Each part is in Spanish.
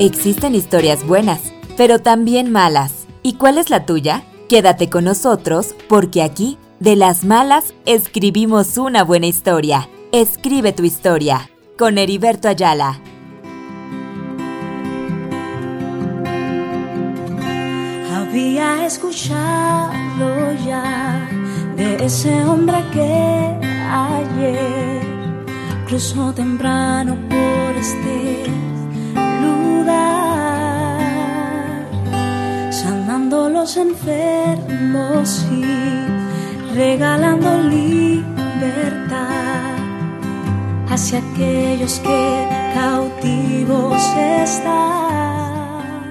Existen historias buenas, pero también malas. ¿Y cuál es la tuya? Quédate con nosotros porque aquí, de las malas, escribimos una buena historia. Escribe tu historia con Heriberto Ayala. Había escuchado ya de ese hombre que ayer cruzó temprano por este sanando los enfermos y regalando libertad hacia aquellos que cautivos están.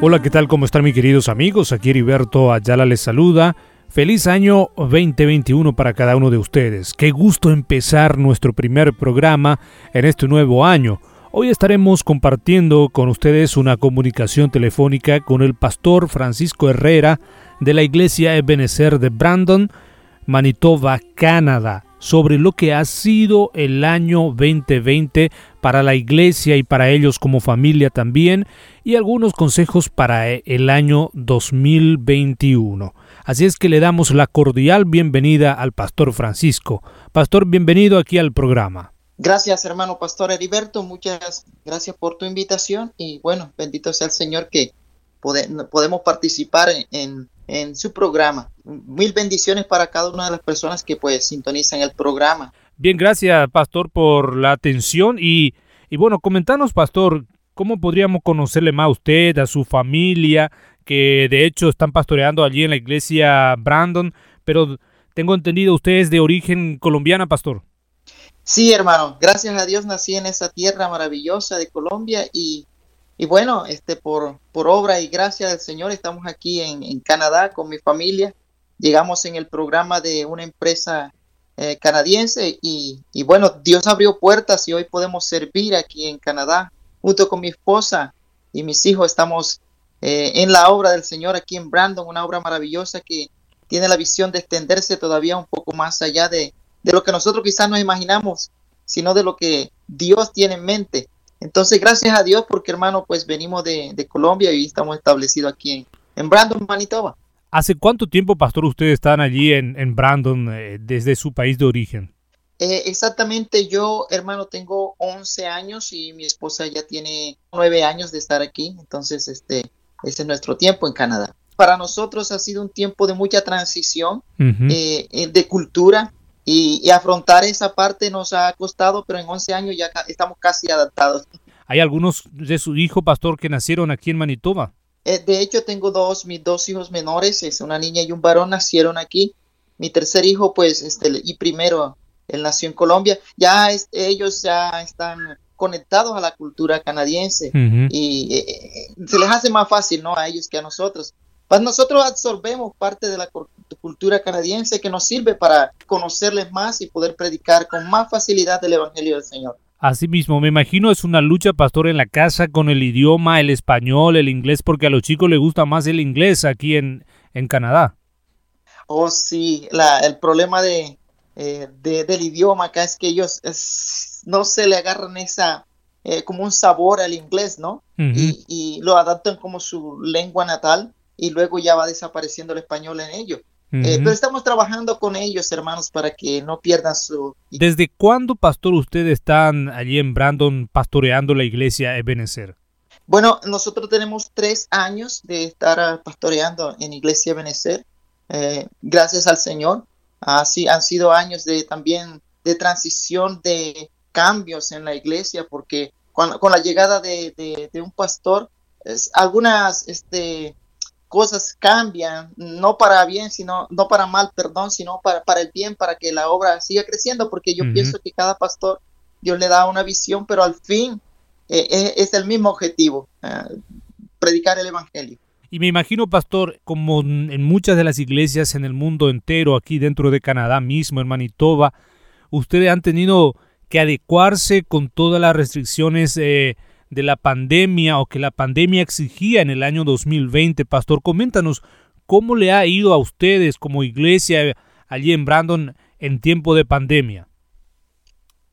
Hola, ¿qué tal? ¿Cómo están mis queridos amigos? Aquí Heriberto Ayala les saluda. Feliz año 2021 para cada uno de ustedes. Qué gusto empezar nuestro primer programa en este nuevo año. Hoy estaremos compartiendo con ustedes una comunicación telefónica con el pastor Francisco Herrera de la iglesia Ebenezer de Brandon, Manitoba, Canadá, sobre lo que ha sido el año 2020 para la iglesia y para ellos como familia también, y algunos consejos para el año 2021. Así es que le damos la cordial bienvenida al pastor Francisco. Pastor, bienvenido aquí al programa. Gracias, hermano Pastor Heriberto. Muchas gracias por tu invitación y bueno, bendito sea el Señor que podemos participar en, su programa. Mil bendiciones para cada una de las personas que pues sintonizan el programa. Bien, gracias, Pastor, por la atención y, y bueno, comentanos, Pastor, ¿cómo podríamos conocerle más a usted, a su familia, que de hecho están pastoreando allí en la iglesia Brandon, pero tengo entendido, usted es de origen colombiana, Pastor. Sí, hermano, gracias a Dios nací en esa tierra maravillosa de Colombia y, y bueno, este, por, por obra y gracia del Señor estamos aquí en, Canadá con mi familia. Llegamos en el programa de una empresa eh, canadiense y, y, bueno, Dios abrió puertas y hoy podemos servir aquí en Canadá junto con mi esposa y mis hijos. Estamos eh, en la obra del Señor aquí en Brandon, una obra maravillosa que tiene la visión de extenderse todavía un poco más allá de, de lo que nosotros quizás nos imaginamos, sino de lo que Dios tiene en mente. Entonces, gracias a Dios, porque hermano, pues venimos de, Colombia y estamos establecidos aquí en, Brandon, Manitoba. ¿Hace cuánto tiempo, pastor, ustedes están allí en, Brandon eh, desde su país de origen? Eh, exactamente, yo, hermano, tengo 11 años y mi esposa ya tiene 9 años de estar aquí, entonces este, ese es nuestro tiempo en Canadá. Para nosotros ha sido un tiempo de mucha transición eh, de cultura, y, afrontar esa parte nos ha costado, pero en 11 años ya estamos casi adaptados. ¿Hay algunos de su hijo, pastor, que nacieron aquí en Manitoba? Eh, de hecho, tengo dos, mis dos hijos menores, es una niña y un varón, nacieron aquí. Mi tercer hijo, pues, este, y primero, él nació en Colombia. Ya ellos ya están conectados a la cultura canadiense y eh, eh, se les hace más fácil, ¿no? A ellos que a nosotros. Pues nosotros absorbemos parte de la cultura canadiense que nos sirve para conocerles más y poder predicar con más facilidad el Evangelio del Señor. Asimismo, me imagino es una lucha, pastor, en la casa con el idioma, el español, el inglés, porque a los chicos les gusta más el inglés aquí en, en Canadá. Oh, sí, el problema de, eh, del idioma acá es que ellos no se le agarran esa, eh, como un sabor al inglés, ¿no? y, y, lo adaptan como su lengua natal y luego ya va desapareciendo el español en ello. Eh, pero estamos trabajando con ellos, hermanos, para que no pierdan su... ¿Desde cuándo, pastor, ustedes están allí en Brandon pastoreando la iglesia Ebenezer? Bueno, nosotros tenemos tres años de estar ah, pastoreando en Iglesia Ebenezer, eh, gracias al Señor. Así han sido años de también de transición, de cambios en la iglesia, porque con, con la llegada de, de, de un pastor, es, algunas este, cosas cambian, no para bien, sino, no para mal, perdón, sino para, para el bien, para que la obra siga creciendo, porque yo pienso que cada pastor, Dios le da una visión, pero al fin eh, eh, es, el mismo objetivo, eh, predicar el Evangelio. Y me imagino, pastor, como en muchas de las iglesias en el mundo entero, aquí dentro de Canadá mismo, en Manitoba, ustedes han tenido que adecuarse con todas las restricciones de la pandemia o que la pandemia exigía en el año 2020. Pastor, coméntanos cómo le ha ido a ustedes como iglesia allí en Brandon en tiempo de pandemia.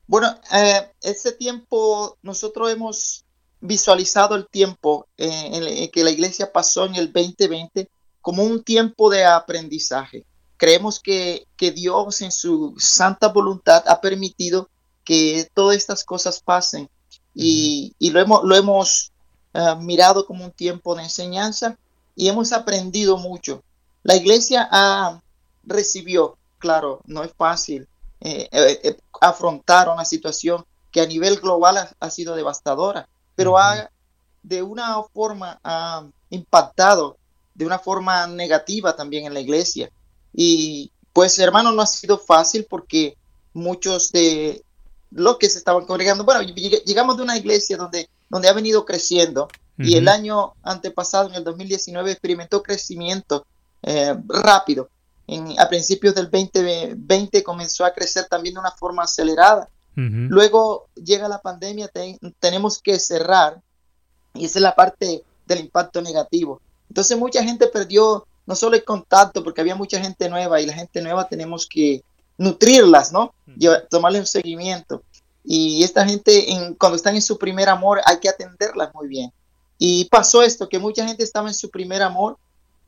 Bueno, eh, ese tiempo nosotros hemos visualizado el tiempo en, que la iglesia pasó en el 2020 como un tiempo de aprendizaje. Creemos que, que Dios en su santa voluntad ha permitido que todas estas cosas pasen y, y lo hemos, lo hemos uh, mirado como un tiempo de enseñanza y hemos aprendido mucho. La iglesia ha, recibió, claro, no es fácil eh, eh, eh, afrontar una situación que a nivel global ha, ha sido devastadora, pero ha, de una forma ha impactado de una forma negativa también en la iglesia. Y pues hermano, no ha sido fácil porque muchos de los que se estaban congregando, bueno, llegamos de una iglesia donde, donde ha venido creciendo y el año antepasado, en el 2019, experimentó crecimiento eh, rápido. En, a principios del 2020 comenzó a crecer también de una forma acelerada. Luego llega la pandemia, tenemos que cerrar y esa es la parte del impacto negativo. Entonces mucha gente perdió no solo el contacto, porque había mucha gente nueva y la gente nueva tenemos que nutrirlas, ¿no? tomarle un seguimiento. Y esta gente, en, cuando están en su primer amor, hay que atenderlas muy bien. Y pasó esto, que mucha gente estaba en su primer amor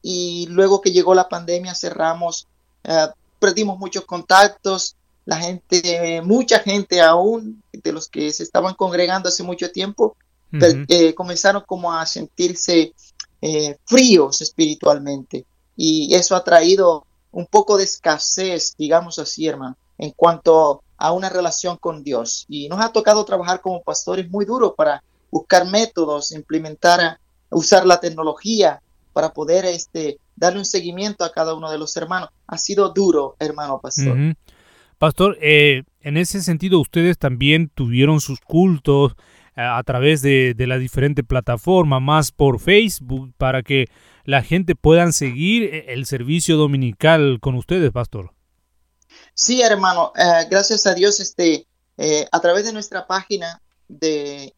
y luego que llegó la pandemia cerramos, eh, perdimos muchos contactos, la gente, mucha gente aún de los que se estaban congregando hace mucho tiempo, eh, comenzaron como a sentirse eh, fríos espiritualmente y eso ha traído un poco de escasez, digamos así, hermano, en cuanto a una relación con Dios. Y nos ha tocado trabajar como pastores muy duro para buscar métodos, implementar, usar la tecnología para poder este, darle un seguimiento a cada uno de los hermanos. Ha sido duro, hermano pastor. Pastor, eh, en ese sentido, ustedes también tuvieron sus cultos eh, a través de, de la diferente plataforma, más por Facebook, para que la gente pueda seguir eh, el servicio dominical con ustedes, Pastor. Sí, hermano, gracias a Dios, este, a través de nuestra página de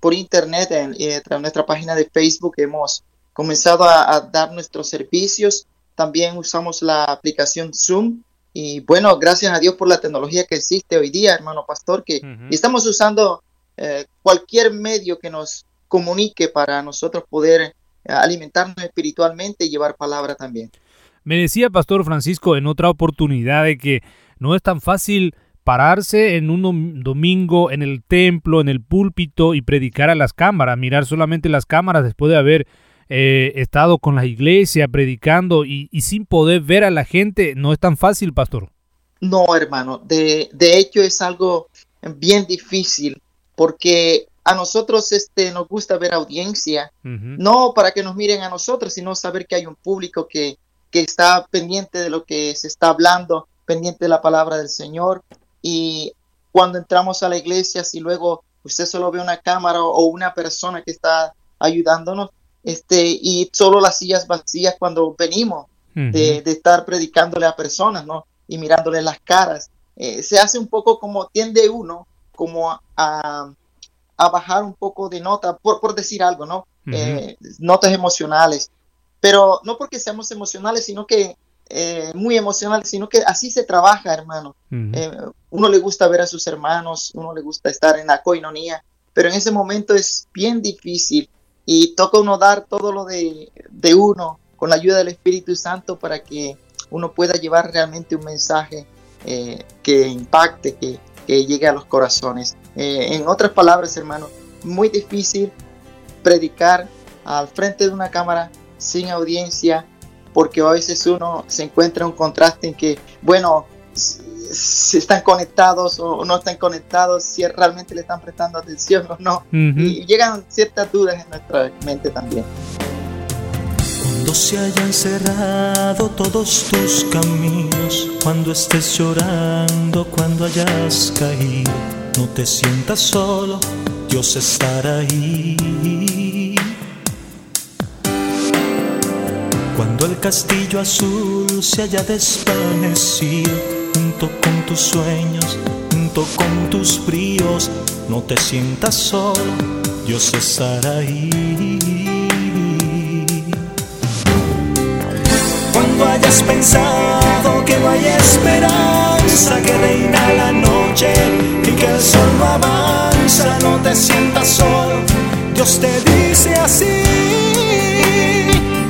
por internet, en, en nuestra página de Facebook, hemos comenzado a, dar nuestros servicios. También usamos la aplicación Zoom. Y bueno, gracias a Dios por la tecnología que existe hoy día, hermano pastor, que estamos usando eh, cualquier medio que nos comunique para nosotros poder eh, alimentarnos espiritualmente y llevar palabra también. Me decía Pastor Francisco en otra oportunidad de que no es tan fácil pararse en un domingo en el templo, en el púlpito y predicar a las cámaras, mirar solamente las cámaras después de haber eh, estado con la iglesia predicando y, sin poder ver a la gente, no es tan fácil, pastor. No, hermano, de, de hecho es algo bien difícil porque a nosotros este, nos gusta ver audiencia, no para que nos miren a nosotros, sino saber que hay un público que, que está pendiente de lo que se está hablando, pendiente de la palabra del Señor. Y cuando entramos a la iglesia, si luego usted solo ve una cámara o una persona que está ayudándonos, este, y solo las sillas vacías cuando venimos de, estar predicándole a personas, ¿no? Y mirándole las caras. Eh, se hace un poco como tiende uno como a, a bajar un poco de nota, por, por decir algo, ¿no? Eh, notas emocionales. Pero no porque seamos emocionales, sino que eh, muy emocionales, sino que así se trabaja, hermano. uno le gusta ver a sus hermanos, uno le gusta estar en la coinonía, pero en ese momento es bien difícil y toca uno dar todo lo de, uno con la ayuda del Espíritu Santo para que uno pueda llevar realmente un mensaje eh, que impacte, que, llegue a los corazones. Eh, en otras palabras, hermano, muy difícil predicar al frente de una cámara sin audiencia, porque a veces uno se encuentra un contraste en que, bueno, si están conectados o no están conectados, si realmente le están prestando atención o no. Y llegan ciertas dudas en nuestra mente también. Cuando se hayan cerrado todos tus caminos, cuando estés llorando, cuando hayas caído, no te sientas solo, Dios estará ahí. Cuando el castillo azul se haya desvanecido, junto con tus sueños, junto con tus bríos, no te sientas solo, Dios estará ahí. Cuando hayas pensado que no hay esperanza, que reina la noche sientas solo, Dios te dice así,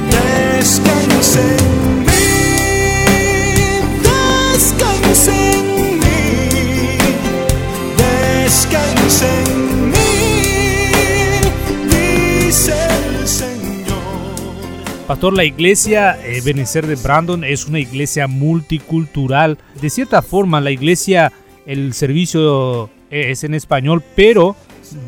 descanse en mí, descanse en mí, descanse en mí, dice el Señor. Pastor, la iglesia eh, Benecer de Brandon es una iglesia multicultural. De cierta forma, la iglesia, el servicio eh, es en español, pero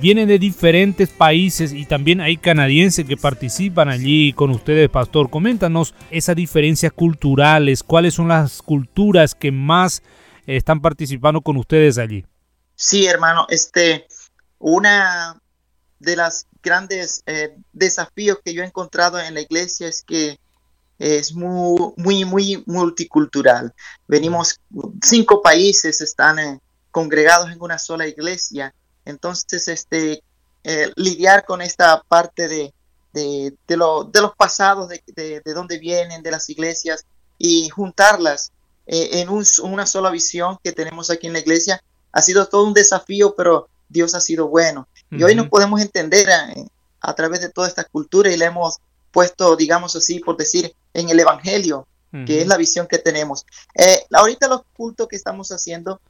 vienen de diferentes países y también hay canadienses que participan allí con ustedes, pastor. Coméntanos esas diferencias culturales, cuáles son las culturas que más están participando con ustedes allí. Sí, hermano, este, una de las grandes eh, desafíos que yo he encontrado en la iglesia es que es muy, muy, muy multicultural. Venimos, cinco países están eh, congregados en una sola iglesia entonces, este, eh, lidiar con esta parte de, de, de, lo, de los pasados, de, de, dónde vienen, de las iglesias, y juntarlas eh, en un, una sola visión que tenemos aquí en la iglesia, ha sido todo un desafío, pero Dios ha sido bueno. Y hoy nos podemos entender eh, a, través de toda esta cultura y le hemos puesto, digamos así, por decir, en el Evangelio, que es la visión que tenemos. ahorita los cultos que estamos haciendo,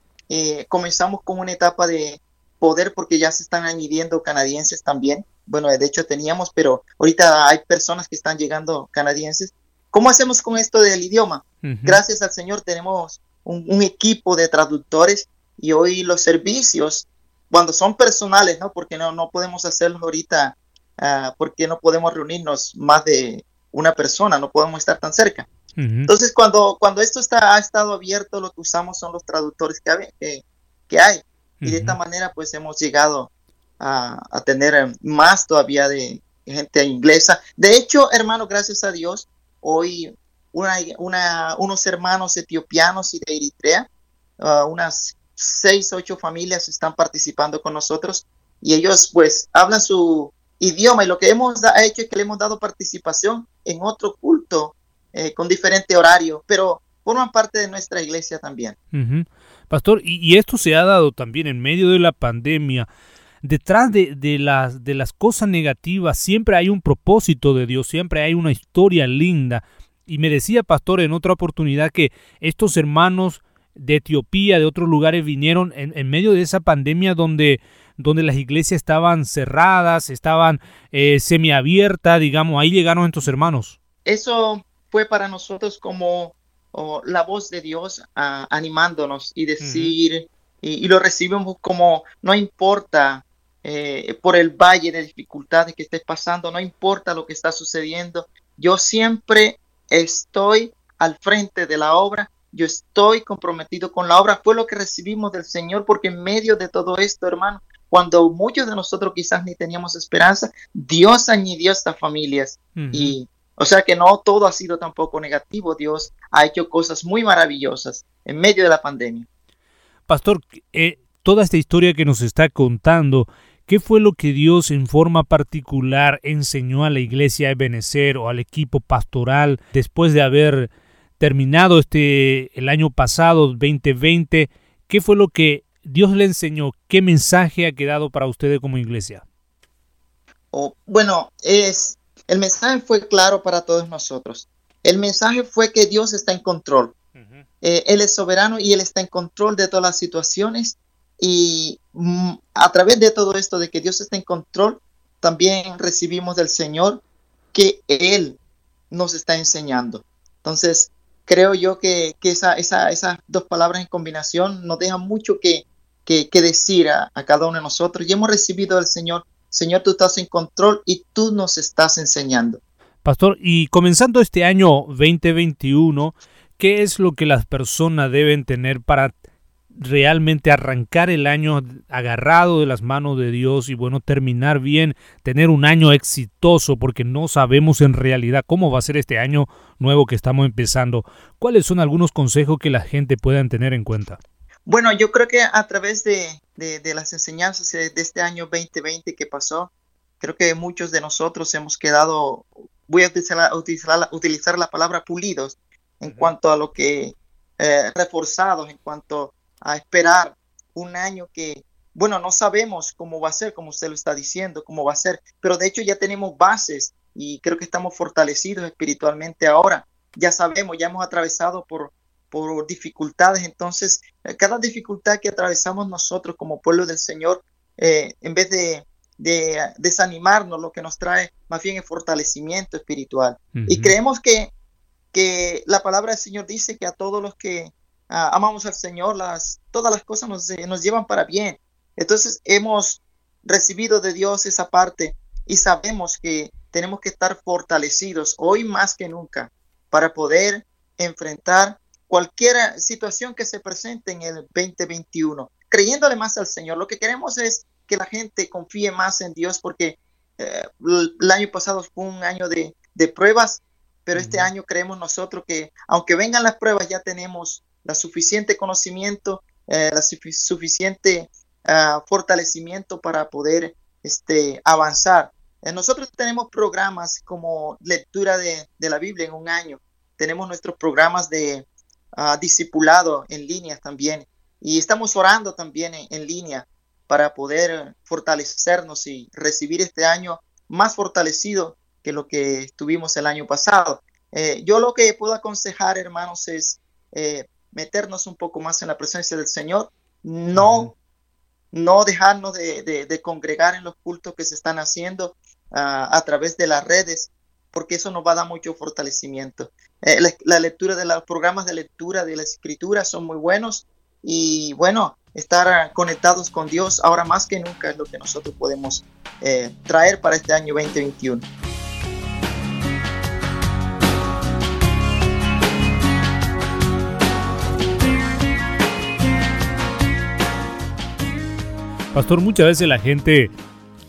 comenzamos con una etapa de, poder porque ya se están añadiendo canadienses también. Bueno, de hecho teníamos, pero ahorita hay personas que están llegando canadienses. ¿Cómo hacemos con esto del idioma? Gracias al Señor tenemos un, equipo de traductores y hoy los servicios, cuando son personales, ¿no? Porque no, no podemos hacerlo ahorita, uh, porque no podemos reunirnos más de una persona, no podemos estar tan cerca. Entonces, cuando, cuando esto está, ha estado abierto, lo que usamos son los traductores que, que, que hay y de esta manera pues hemos llegado a, tener eh, más todavía de gente inglesa. De hecho, hermano, gracias a Dios, hoy una, unos hermanos etiopianos y de Eritrea, uh, unas seis, ocho familias están participando con nosotros y ellos pues hablan su idioma y lo que hemos hecho es que le hemos dado participación en otro culto eh, con diferente horario, pero forman parte de nuestra iglesia también. Pastor, y, esto se ha dado también en medio de la pandemia. Detrás de, las, cosas negativas siempre hay un propósito de Dios, siempre hay una historia linda. Y me decía, pastor, en otra oportunidad que estos hermanos de Etiopía, de otros lugares, vinieron en, medio de esa pandemia donde, donde las iglesias estaban cerradas, estaban eh, semiabiertas, digamos, ahí llegaron estos hermanos. Eso fue para nosotros como o la voz de Dios ah, animándonos y decir, y, lo recibimos como, no importa eh, por el valle de dificultades que estés pasando, no importa lo que está sucediendo, yo siempre estoy al frente de la obra, yo estoy comprometido con la obra, fue lo que recibimos del Señor, porque en medio de todo esto, hermano, cuando muchos de nosotros quizás ni teníamos esperanza, Dios añadió estas familias y o sea que no todo ha sido tampoco negativo. Dios ha hecho cosas muy maravillosas en medio de la pandemia. Pastor, eh, toda esta historia que nos está contando, ¿qué fue lo que Dios en forma particular enseñó a la iglesia de Benecer o al equipo pastoral después de haber terminado este el año pasado 2020? ¿Qué fue lo que Dios le enseñó? ¿Qué mensaje ha quedado para ustedes como iglesia? Oh, bueno, es el mensaje fue claro para todos nosotros. El mensaje fue que Dios está en control. Eh, él es soberano y Él está en control de todas las situaciones. Y mm, a través de todo esto, de que Dios está en control, también recibimos del Señor que Él nos está enseñando. Entonces, creo yo que, esa, esas dos palabras en combinación nos dejan mucho que, que, decir a, a, cada uno de nosotros. Y hemos recibido del Señor Señor, tú estás en control y tú nos estás enseñando. Pastor, y comenzando este año 2021, ¿qué es lo que las personas deben tener para realmente arrancar el año agarrado de las manos de Dios y bueno, terminar bien, tener un año exitoso porque no sabemos en realidad cómo va a ser este año nuevo que estamos empezando. ¿Cuáles son algunos consejos que la gente puedan tener en cuenta? Bueno, yo creo que a través de, las enseñanzas de este año 2020 que pasó, creo que muchos de nosotros hemos quedado, voy a utilizar, utilizar, utilizar la palabra pulidos en cuanto a lo que, eh, reforzados en cuanto a esperar un año que, bueno, no sabemos cómo va a ser, como usted lo está diciendo, cómo va a ser, pero de hecho ya tenemos bases y creo que estamos fortalecidos espiritualmente ahora. Ya sabemos, ya hemos atravesado por por dificultades. Entonces, cada dificultad que atravesamos nosotros como pueblo del Señor, en vez de, desanimarnos, lo que nos trae más bien es fortalecimiento espiritual. Y creemos que, que la palabra del Señor dice que a todos los que amamos al Señor, las, todas las cosas nos, nos llevan para bien. Entonces hemos recibido de Dios esa parte y sabemos que tenemos que estar fortalecidos hoy más que nunca para poder enfrentar cualquier situación que se presente en el 2021, creyéndole más al Señor. Lo que queremos es que la gente confíe más en Dios porque eh, el año pasado fue un año de, pruebas, pero este año creemos nosotros que aunque vengan las pruebas ya tenemos la suficiente conocimiento, eh, la suficiente ah, fortalecimiento para poder este, avanzar. Eh, nosotros tenemos programas como lectura de, la Biblia en un año. Tenemos nuestros programas de uh, discipulado en línea también. Y estamos orando también en, línea para poder fortalecernos y recibir este año más fortalecido que lo que tuvimos el año pasado. Eh, yo lo que puedo aconsejar, hermanos, es eh, meternos un poco más en la presencia del Señor, no, no dejarnos de, congregar en los cultos que se están haciendo ah, a través de las redes, porque eso nos va a dar mucho fortalecimiento. Eh, la, lectura de los programas de lectura de la escritura son muy buenos y bueno, estar conectados con Dios ahora más que nunca es lo que nosotros podemos eh, traer para este año 2021. Pastor, muchas veces la gente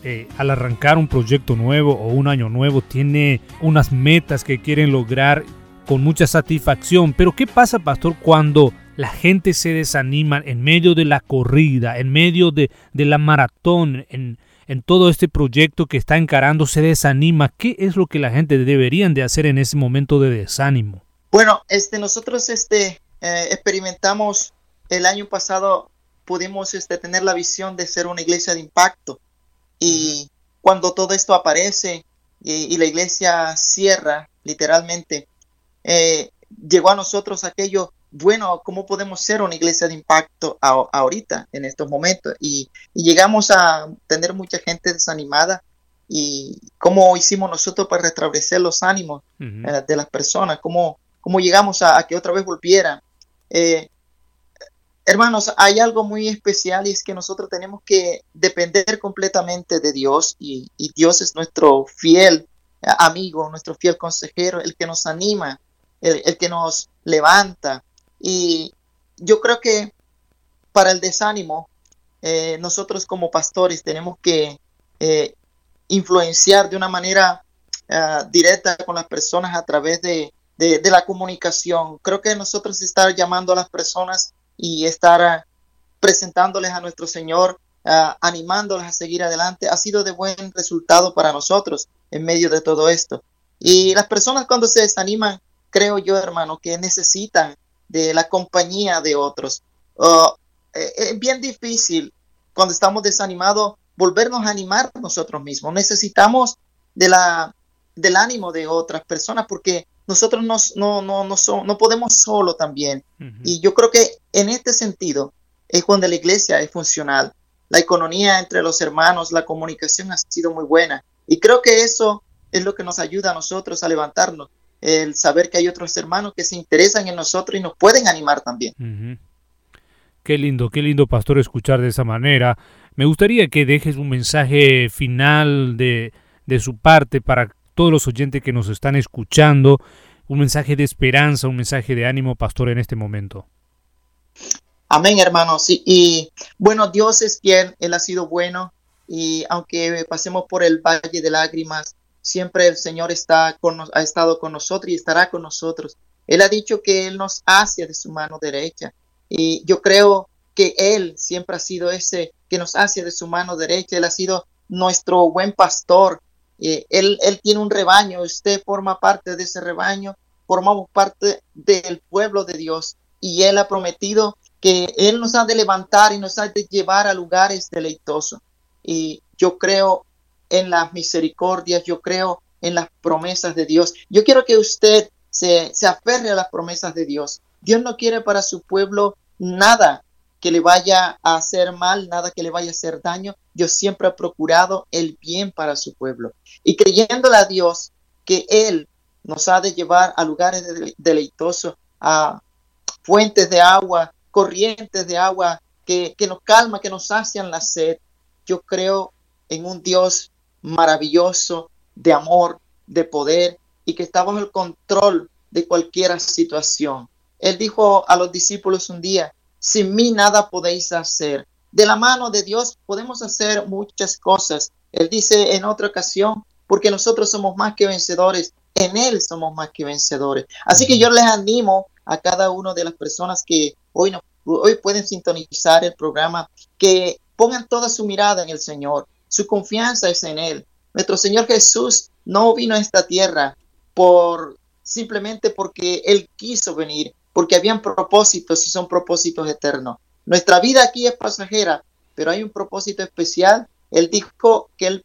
eh, al arrancar un proyecto nuevo o un año nuevo tiene unas metas que quieren lograr con mucha satisfacción. Pero ¿qué pasa, pastor, cuando la gente se desanima en medio de la corrida, en medio de, la maratón, en, todo este proyecto que está encarando, se desanima? ¿Qué es lo que la gente deberían de hacer en ese momento de desánimo? Bueno, este, nosotros este, eh, experimentamos el año pasado pudimos este, tener la visión de ser una iglesia de impacto. Y cuando todo esto aparece y, la iglesia cierra, literalmente, eh, llegó a nosotros aquello, bueno, ¿cómo podemos ser una iglesia de impacto ahorita, en estos momentos? Y, llegamos a tener mucha gente desanimada. ¿Y cómo hicimos nosotros para restablecer los ánimos eh, de las personas? ¿Cómo, cómo llegamos a, que otra vez volvieran? Eh, Hermanos, hay algo muy especial y es que nosotros tenemos que depender completamente de Dios y, Dios es nuestro fiel eh, amigo, nuestro fiel consejero, el que nos anima, el, que nos levanta. Y yo creo que para el desánimo, eh, nosotros como pastores tenemos que eh, influenciar de una manera directa con las personas a través de, de la comunicación. Creo que nosotros estar llamando a las personas y estar ah, presentándoles a nuestro Señor, ah, animándoles a seguir adelante, ha sido de buen resultado para nosotros en medio de todo esto. Y las personas cuando se desaniman, creo yo, hermano, que necesitan de la compañía de otros. Eh, es bien difícil cuando estamos desanimados volvernos a animar nosotros mismos. Necesitamos de la, del ánimo de otras personas porque nosotros no, no, no, no, no podemos solo también. Y yo creo que en este sentido es cuando la iglesia es funcional. La economía entre los hermanos, la comunicación ha sido muy buena. Y creo que eso es lo que nos ayuda a nosotros a levantarnos, el saber que hay otros hermanos que se interesan en nosotros y nos pueden animar también. Qué lindo, qué lindo, pastor, escuchar de esa manera. Me gustaría que dejes un mensaje final de, de su parte para todos los oyentes que nos están escuchando, un mensaje de esperanza, un mensaje de ánimo, pastor, en este momento. Amén, hermanos. Y, bueno, Dios es fiel, Él ha sido bueno y aunque pasemos por el valle de lágrimas, siempre el Señor está con ha estado con nosotros y estará con nosotros. Él ha dicho que Él nos hace de su mano derecha y yo creo que Él siempre ha sido ese que nos hace de su mano derecha. Él ha sido nuestro buen pastor eh, él, él tiene un rebaño, usted forma parte de ese rebaño, formamos parte del pueblo de Dios y Él ha prometido que Él nos ha de levantar y nos ha de llevar a lugares deleitosos. Y yo creo en las misericordias, yo creo en las promesas de Dios. Yo quiero que usted se, se aferre a las promesas de Dios. Dios no quiere para su pueblo nada que le vaya a hacer mal, nada que le vaya a hacer daño. Dios siempre ha procurado el bien para su pueblo. Y creyéndole a Dios que Él nos ha de llevar a lugares deleitosos, a fuentes de agua, corrientes de agua que, que nos calma, que nos sacian la sed. Yo creo en un Dios maravilloso, de amor, de poder y que está bajo el control de cualquier situación. Él dijo a los discípulos un día, sin mí nada podéis hacer. De la mano de Dios podemos hacer muchas cosas. Él dice en otra ocasión, porque nosotros somos más que vencedores, en Él somos más que vencedores. Así que yo les animo a cada una de las personas que hoy, no, hoy pueden sintonizar el programa, que pongan toda su mirada en el Señor. Su confianza es en Él. Nuestro Señor Jesús no vino a esta tierra por simplemente porque Él quiso venir, porque habían propósitos y son propósitos eternos. Nuestra vida aquí es pasajera, pero hay un propósito especial. Él dijo que Él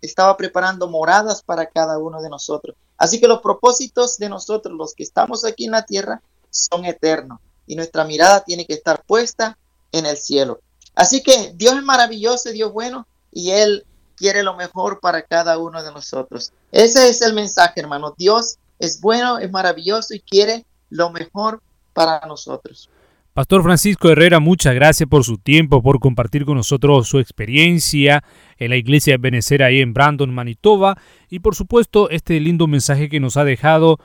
estaba preparando moradas para cada uno de nosotros. Así que los propósitos de nosotros, los que estamos aquí en la tierra, son eternos y nuestra mirada tiene que estar puesta en el cielo. Así que Dios es maravilloso, Dios bueno y Él quiere lo mejor para cada uno de nosotros. Ese es el mensaje, hermano. Dios es bueno, es maravilloso y quiere lo mejor para nosotros. Pastor Francisco Herrera, muchas gracias por su tiempo, por compartir con nosotros su experiencia en la iglesia de Benecer ahí en Brandon, Manitoba, y por supuesto este lindo mensaje que nos ha dejado.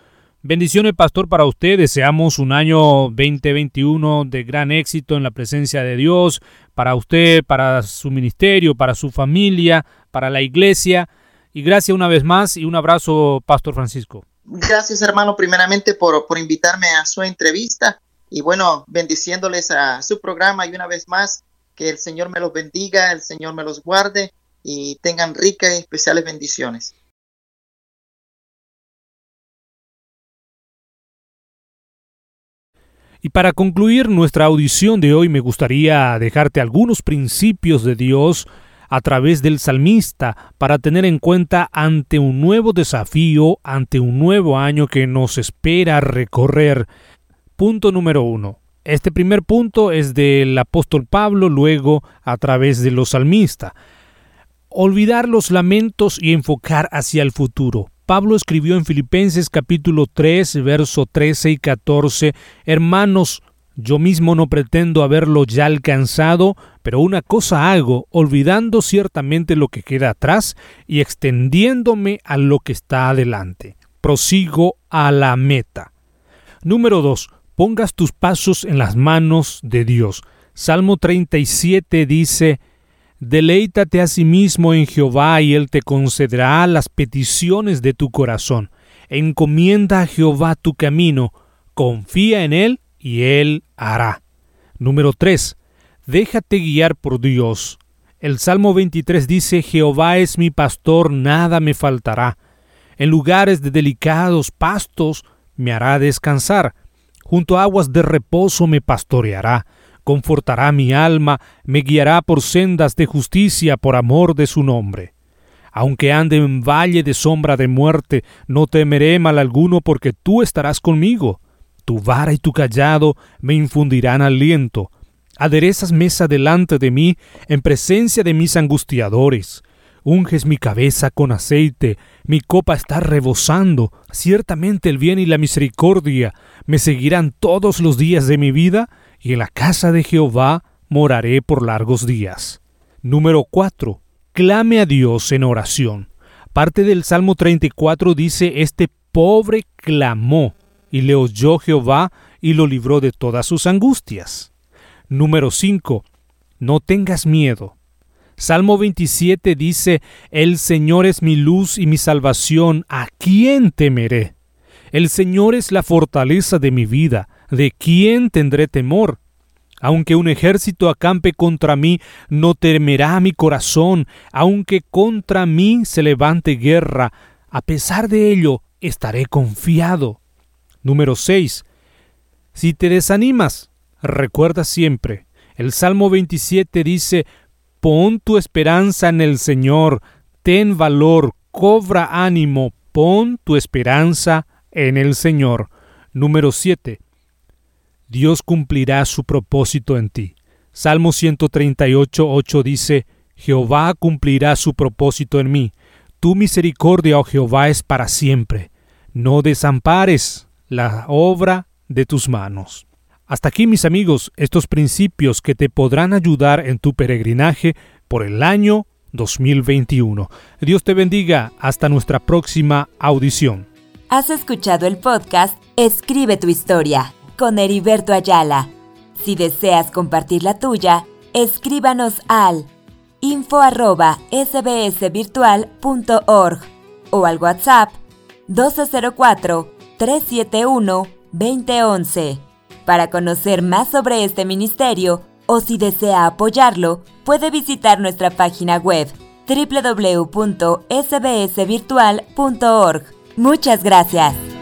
Bendiciones, Pastor, para usted. Deseamos un año 2021 de gran éxito en la presencia de Dios, para usted, para su ministerio, para su familia, para la iglesia. Y gracias una vez más y un abrazo, Pastor Francisco. Gracias, hermano, primeramente por, por invitarme a su entrevista y bueno, bendiciéndoles a su programa y una vez más, que el Señor me los bendiga, el Señor me los guarde y tengan ricas y especiales bendiciones. Y para concluir nuestra audición de hoy me gustaría dejarte algunos principios de Dios a través del salmista para tener en cuenta ante un nuevo desafío, ante un nuevo año que nos espera recorrer. Punto número uno. Este primer punto es del apóstol Pablo, luego a través de los salmistas. Olvidar los lamentos y enfocar hacia el futuro. Pablo escribió en Filipenses capítulo 3, verso 13 y 14, Hermanos, yo mismo no pretendo haberlo ya alcanzado, pero una cosa hago, olvidando ciertamente lo que queda atrás y extendiéndome a lo que está adelante. Prosigo a la meta. Número 2. Pongas tus pasos en las manos de Dios. Salmo 37 dice, Deleítate a sí mismo en Jehová y Él te concederá las peticiones de tu corazón. Encomienda a Jehová tu camino, confía en Él y Él hará. Número 3. Déjate guiar por Dios. El Salmo 23 dice, Jehová es mi pastor, nada me faltará. En lugares de delicados pastos me hará descansar. Junto a aguas de reposo me pastoreará confortará mi alma, me guiará por sendas de justicia por amor de su nombre. Aunque ande en valle de sombra de muerte, no temeré mal alguno porque tú estarás conmigo. Tu vara y tu callado me infundirán aliento. Aderezas mesa delante de mí en presencia de mis angustiadores. Unges mi cabeza con aceite, mi copa está rebosando. Ciertamente el bien y la misericordia me seguirán todos los días de mi vida, y en la casa de Jehová moraré por largos días. Número 4. Clame a Dios en oración. Parte del Salmo 34 dice, Este pobre clamó, y le oyó Jehová, y lo libró de todas sus angustias. Número 5. No tengas miedo. Salmo 27 dice, El Señor es mi luz y mi salvación, ¿a quién temeré? El Señor es la fortaleza de mi vida, ¿de quién tendré temor? Aunque un ejército acampe contra mí, no temerá mi corazón, aunque contra mí se levante guerra, a pesar de ello estaré confiado. Número 6. Si te desanimas, recuerda siempre, el Salmo 27 dice, Pon tu esperanza en el Señor, ten valor, cobra ánimo, pon tu esperanza en el Señor. Número 7. Dios cumplirá su propósito en ti. Salmo 138, 8 dice, Jehová cumplirá su propósito en mí. Tu misericordia, oh Jehová, es para siempre. No desampares la obra de tus manos. Hasta aquí, mis amigos, estos principios que te podrán ayudar en tu peregrinaje por el año 2021. Dios te bendiga. Hasta nuestra próxima audición. Has escuchado el podcast Escribe tu historia con Heriberto Ayala. Si deseas compartir la tuya, escríbanos al info sbsvirtual.org o al WhatsApp 1204-371-2011. Para conocer más sobre este ministerio o si desea apoyarlo, puede visitar nuestra página web www.sbsvirtual.org. Muchas gracias.